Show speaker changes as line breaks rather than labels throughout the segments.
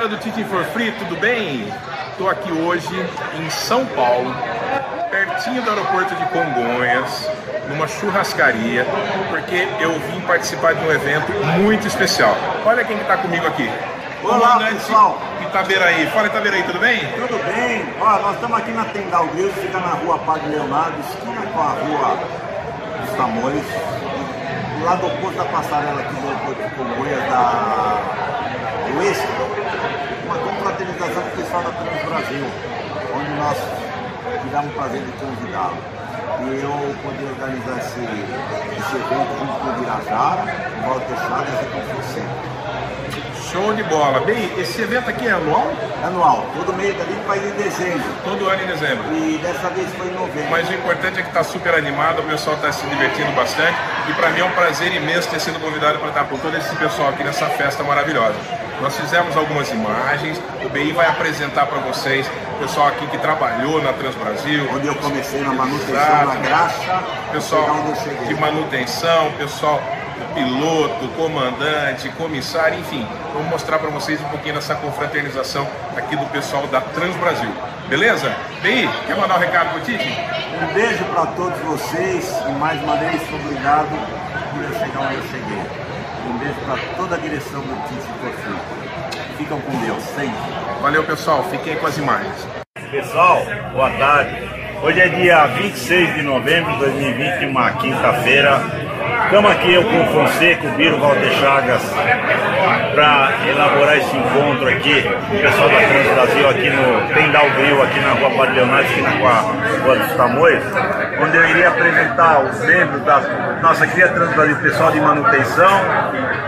galera do Teaching for Free, tudo bem? Estou aqui hoje em São Paulo, pertinho do aeroporto de Congonhas, numa churrascaria, porque eu vim participar de um evento muito especial. Olha quem está comigo aqui.
Olá, pessoal.
Itaberaí. Fala Itaberaí, tudo bem?
Tudo bem. Ó, nós estamos aqui na Tendal Grill, fica na rua Padre Leonardo, esquina com a rua dos Tamoios, do lado oposto da passarela aqui do aeroporto de Congonhas da Oeste, confraternização com o pessoal da Trans Brasil, onde nós tivemos o prazer de convidá-lo. E eu poder organizar esse, esse evento junto com o Virajara, o Walter Chagas e com você.
Show de bola. Bem, esse evento aqui é anual?
Anual, todo mês ali faz em dezembro.
Todo ano em dezembro.
E dessa vez foi em novembro.
Mas o importante é que está super animado, o pessoal está se divertindo bastante. E para mim é um prazer imenso ter sido convidado para estar com todo esse pessoal aqui nessa festa maravilhosa. Nós fizemos algumas imagens, o BI vai apresentar para vocês o pessoal aqui que trabalhou na Transbrasil.
Onde eu comecei na manutenção na graxa,
pessoal de manutenção, pessoal piloto, comandante, comissário, enfim. Vamos mostrar para vocês um pouquinho dessa confraternização aqui do pessoal da Transbrasil. Beleza? BI, quer mandar um recado pro Tite?
Um beijo para todos vocês e mais uma vez obrigado por eu chegar onde eu cheguei. Um beijo para toda a direção do Tite Corfu. Ficam com Deus, sempre.
Valeu, pessoal. Fiquem com as imagens.
Pessoal, boa tarde. Hoje é dia 26 de novembro de 2020, uma quinta-feira. Estamos aqui eu com o Fonseca, o Biro Walter Chagas, para elaborar esse encontro aqui, o pessoal da Trans Brasil aqui no Tendal Grill, aqui na rua Padre Leonardo, esquina com a Rua dos Tamoios, onde eu iria apresentar os membros da nossa querida Trans Brasil, pessoal de manutenção,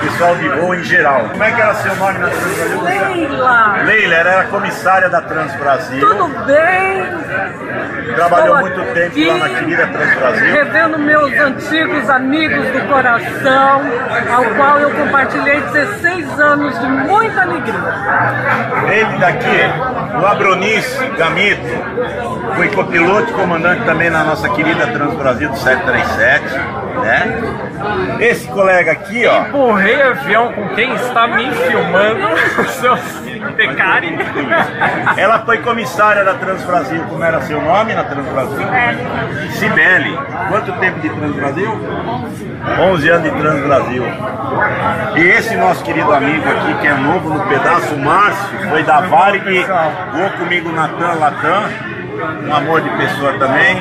pessoal de voo em geral. Como é que era seu nome na Trans Brasil?
Leila,
Leila, era comissária da Trans Brasil.
tudo bem?
Trabalhou
Estou
muito tempo lá na querida Trans Brasil.
Revendo meus antigos amigos do coração, ao qual eu compartilhei 16 anos de muita alegria.
Ele daqui, o Abronice Gamito, foi copiloto e comandante também na nossa querida Trans Brasil do 737, né? Esse colega aqui, ó,
Empurrei avião com quem está me filmando, seus pecari.
ela foi comissária da Trans Brasil, como era seu nome na Trans Brasil? Cibele. Quanto tempo de Trans Brasil? 11 anos de Trans Brasil. E esse nosso querido amigo aqui, que é novo no pedaço, Márcio, foi da Varig, voou comigo na TAM Latam. Um amor de pessoa também.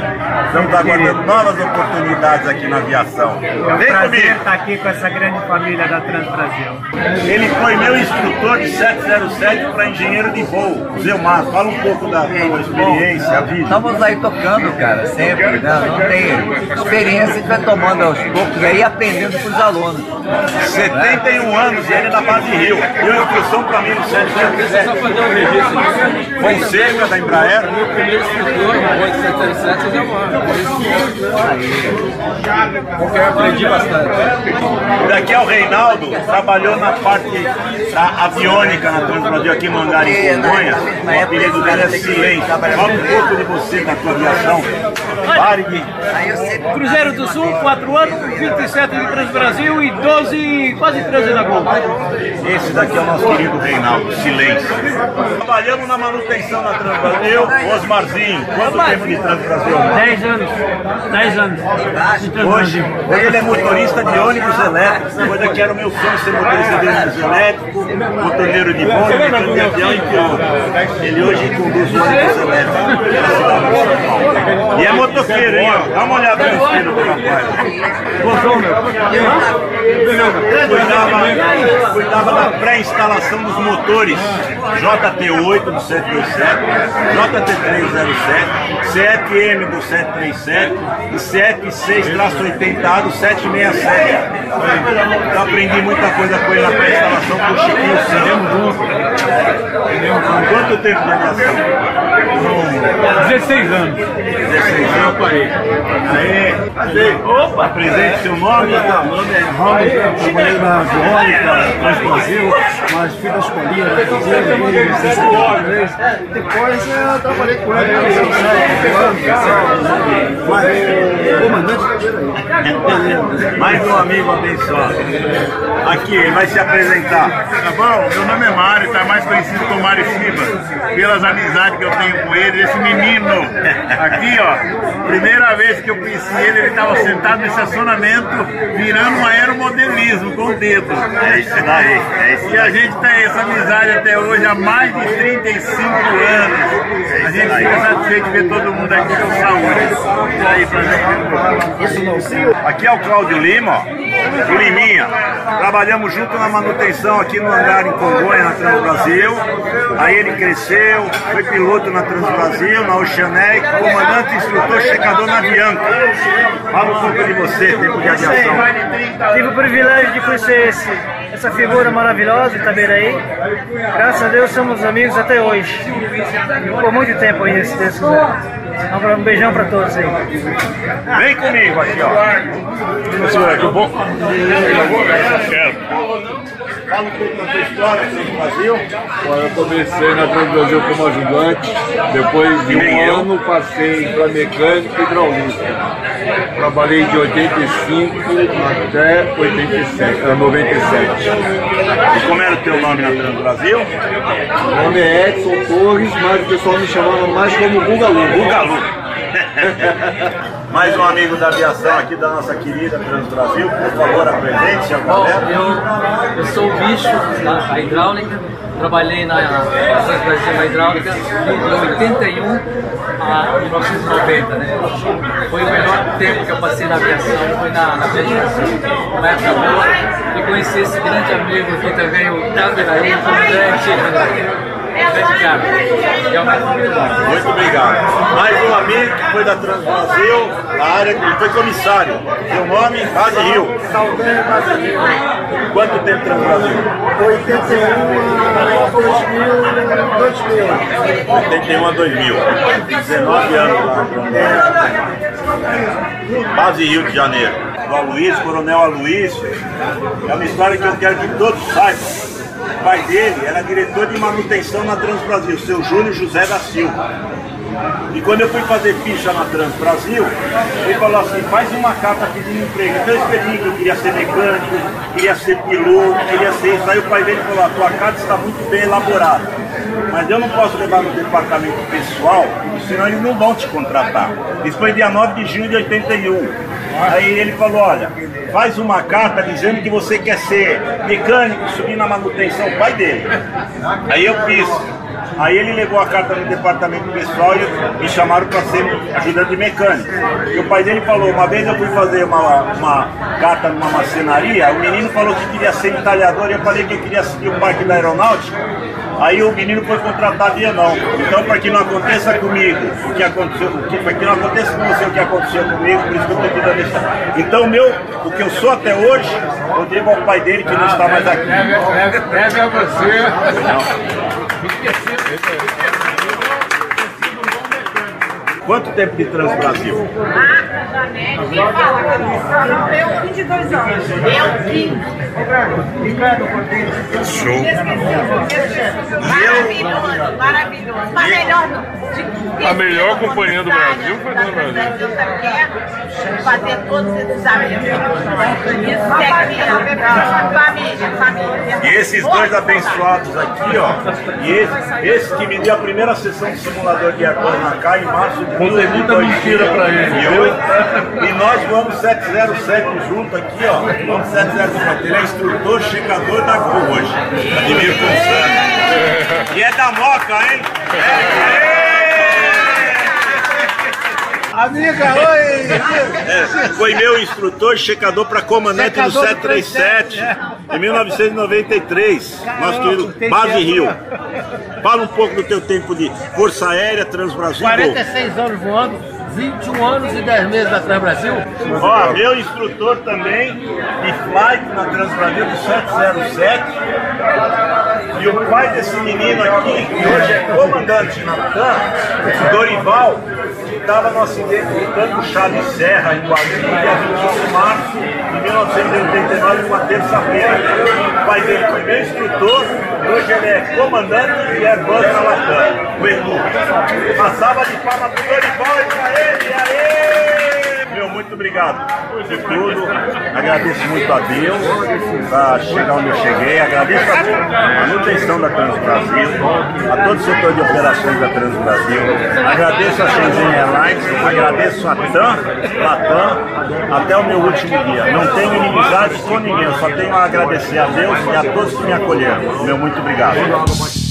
Estamos aguardando novas oportunidades aqui na aviação. Vem comigo!
estar aqui com essa grande família da Trans Brasil.
Ele foi meu instrutor de 707 para engenheiro de voo. Zelmar, fala um pouco da tua experiência, a vida.
Estamos aí tocando, cara, sempre, né? Não tem experiência, a gente vai tomando aos poucos aí e aprendendo com os alunos.
71 anos e ele é da base Rio. Deu instrução para mim no 707.
Só fazer um registro aqui.
Fonseca da Embraer.
Meu primeiro instrutor, no Boeing 737, é uma. Porque eu aprendi bastante.
Daqui é o Reinaldo, trabalhou na parte da aviônica na Trans Brasil aqui em Mangar, em Congonhas. O apelido dele é Silêncio. Fala um pouco de você, da tua aviação. Varig,
Cruzeiro do Sul, 4 anos, 27 de Trans Brasil e 12, quase 13 da Globo.
esse daqui é o nosso querido Reinaldo, Silêncio. Trabalhamos na manutenção da Trans Brasil. Osmarzinho, quanto tempo de Brasil?
10 anos, 10 anos de Trans
Hoje, hoje ele é motorista de ônibus elétrico. Coisa que era o meu sonho ser motorista de ônibus elétrico, motorneiro de mecânico de avião e piloto. Ele hoje conduz ônibus elétrico. E é motoqueiro, hein? Dá uma olhada no filho do rapaz. Cuidava, cuidava da pré-instalação dos motores JT8 do 727, JT307, CFM do 737 e CF6-80A do 767. Eu aprendi muita coisa com ele na pré-instalação com o Chiquinho Santos. Quanto tempo de aviação?
16 anos.
Aí, opa, apresente seu nome.
Meu nome é Raul, trabalhei na aviônica, Transbrasil, mas fui da escolinha da cozinha, é Depois eu trabalhei com ele, eu sou mas o comandante.
Mais um amigo abençoado. Aqui, ele vai se apresentar.
Tá bom? Meu nome é Mário, tá mais conhecido como Mário Silva. Pelas amizades que eu tenho com ele, esse menino aqui, ó. Primeira vez que eu conheci ele, ele estava sentado no estacionamento, virando um aeromodelismo com o dedo.
É isso daí, é isso
E a gente tem essa amizade até hoje há mais de 35 anos. A gente fica satisfeito de ver todo mundo aqui com saúde. E aí, pra gente.
Aqui é o Cláudio Lima, ó, o Liminha. Trabalhamos junto na manutenção aqui no hangar em Congonha, na Transbrasil. Aí ele cresceu, foi piloto na Na Oceanec, comandante, instrutor, checador na Bianca. Fala um pouco de você, tempo de aviação.
Tive o privilégio de conhecer esse, essa figura maravilhosa, Itaberaí. Graças a Deus somos amigos até hoje. Por muito tempo ainda, se Deus quiser. Um beijão para todos aí.
Vem comigo aqui, ó.
Senhor, que bom.
Fala um pouco da sua história aqui no Brasil.
Eu comecei na Transbrasil como ajudante, depois de um
eu.
ano passei para mecânica e hidráulica. Trabalhei de 85 até 87, eh, 97.
E como era o teu nome na Transbrasil?
Meu nome é Edson Torres, mas o pessoal me chamava mais como Bugalu.
Bugalu. Mais um amigo da aviação aqui da nossa querida Transbrasil, por favor, apresente-se a
Bom, eu, eu sou o bicho da hidráulica, trabalhei na Estação Brasil na hidráulica de 81 a 1990, né? Foi o melhor tempo que eu passei na aviação, foi na, na aviação, uma época boa, e conheci esse grande amigo aqui também, o Taberaí, o comandante, grande cara, realmente muito
obrigado. Mais um amigo que foi da Transbrasil, na área, ele foi comissário. Seu nome? Base Rio.
Saldanha Brasileiro,
Quanto tempo Transbrasil?
81 a 2000, 2000.
81 a 2000. 19 anos lá. Base Rio de Janeiro. O Aloysio, Coronel Aloysio. É uma história que eu quero que todos saibam. O pai dele era diretor de manutenção na Transbrasil, seu Júlio José da Silva. E quando eu fui fazer ficha na Transbrasil, ele falou assim, faz uma carta pedindo emprego. Então eu escrevi que eu queria ser mecânico, queria ser piloto, queria ser isso. Aí o pai dele falou, a tua carta está muito bem elaborada. Mas eu não posso levar no departamento pessoal, senão eles não vão te contratar. Isso foi dia 9 de junho de 81. Aí ele falou, olha, faz uma carta dizendo que você quer ser mecânico, subir na manutenção, pai dele. Aí eu fiz. Aí ele levou a carta no departamento pessoal e me chamaram para ser ajudante mecânico. E o pai dele falou, uma vez eu fui fazer uma, uma carta numa marcenaria, o menino falou que queria ser entalhador e eu falei que queria seguir o parque da aeronáutica. Aí o menino foi contratado e eu não. Então, para que não aconteça comigo o que aconteceu, para que não aconteça com você o que aconteceu comigo, por isso que eu estou dando esse. Então, o meu, o que eu sou até hoje, eu devo ao pai dele que não está mais aqui.
Deve a você.
Quanto tempo de Transbrasil?
Eu, 22 anos. Eu, 15.
Show.
Maravilhoso, maravilhoso. Mas melhor de,
A melhor companhia do Brasil foi do
Brasil.
Brasil
fazer todos esses amigos. É família, família.
E esses dois abençoados aqui, ó, e esse, esse que me deu a primeira sessão de simulador de acordo na CAI em março de
Contei muita mentira pra ele,
E nós vamos 707 junto aqui, ó. Vamos 707. Ele é instrutor, checador da Gol hoje. Admiro Consano. E é da Moca, hein?
Amiga, oi!
É, foi meu instrutor, checador para comandante do 737 em 1993, nosso querido Base Rio. Fala um pouco do teu tempo de Força Aérea, Transbrasil. Gol.
46 anos voando, 21 anos e 10 meses na Transbrasil.
Ó, meu instrutor também de flight na Transbrasil do 707. E o pai desse menino aqui, que hoje é comandante na TAM, Dorival, estava no acidente do tanque Charles Serra, em Guarulhos, dia 21 de março de 1989, numa terça-feira. O pai dele foi meu instrutor, hoje ele é comandante e é na Latam, o Edu. Uma salva de palmas para o Dorival e para ele, aê! Muito obrigado por tudo. Agradeço muito a Deus para chegar onde eu cheguei. Agradeço a manutenção da Trans Brasil, a todo o setor de operações da Trans Brasil. Agradeço a Shenzhen Airlines, agradeço a TAM, Latam, até o meu último dia. Não tenho inimizade com ninguém, só tenho a agradecer a Deus e a todos que me acolheram. Meu muito obrigado.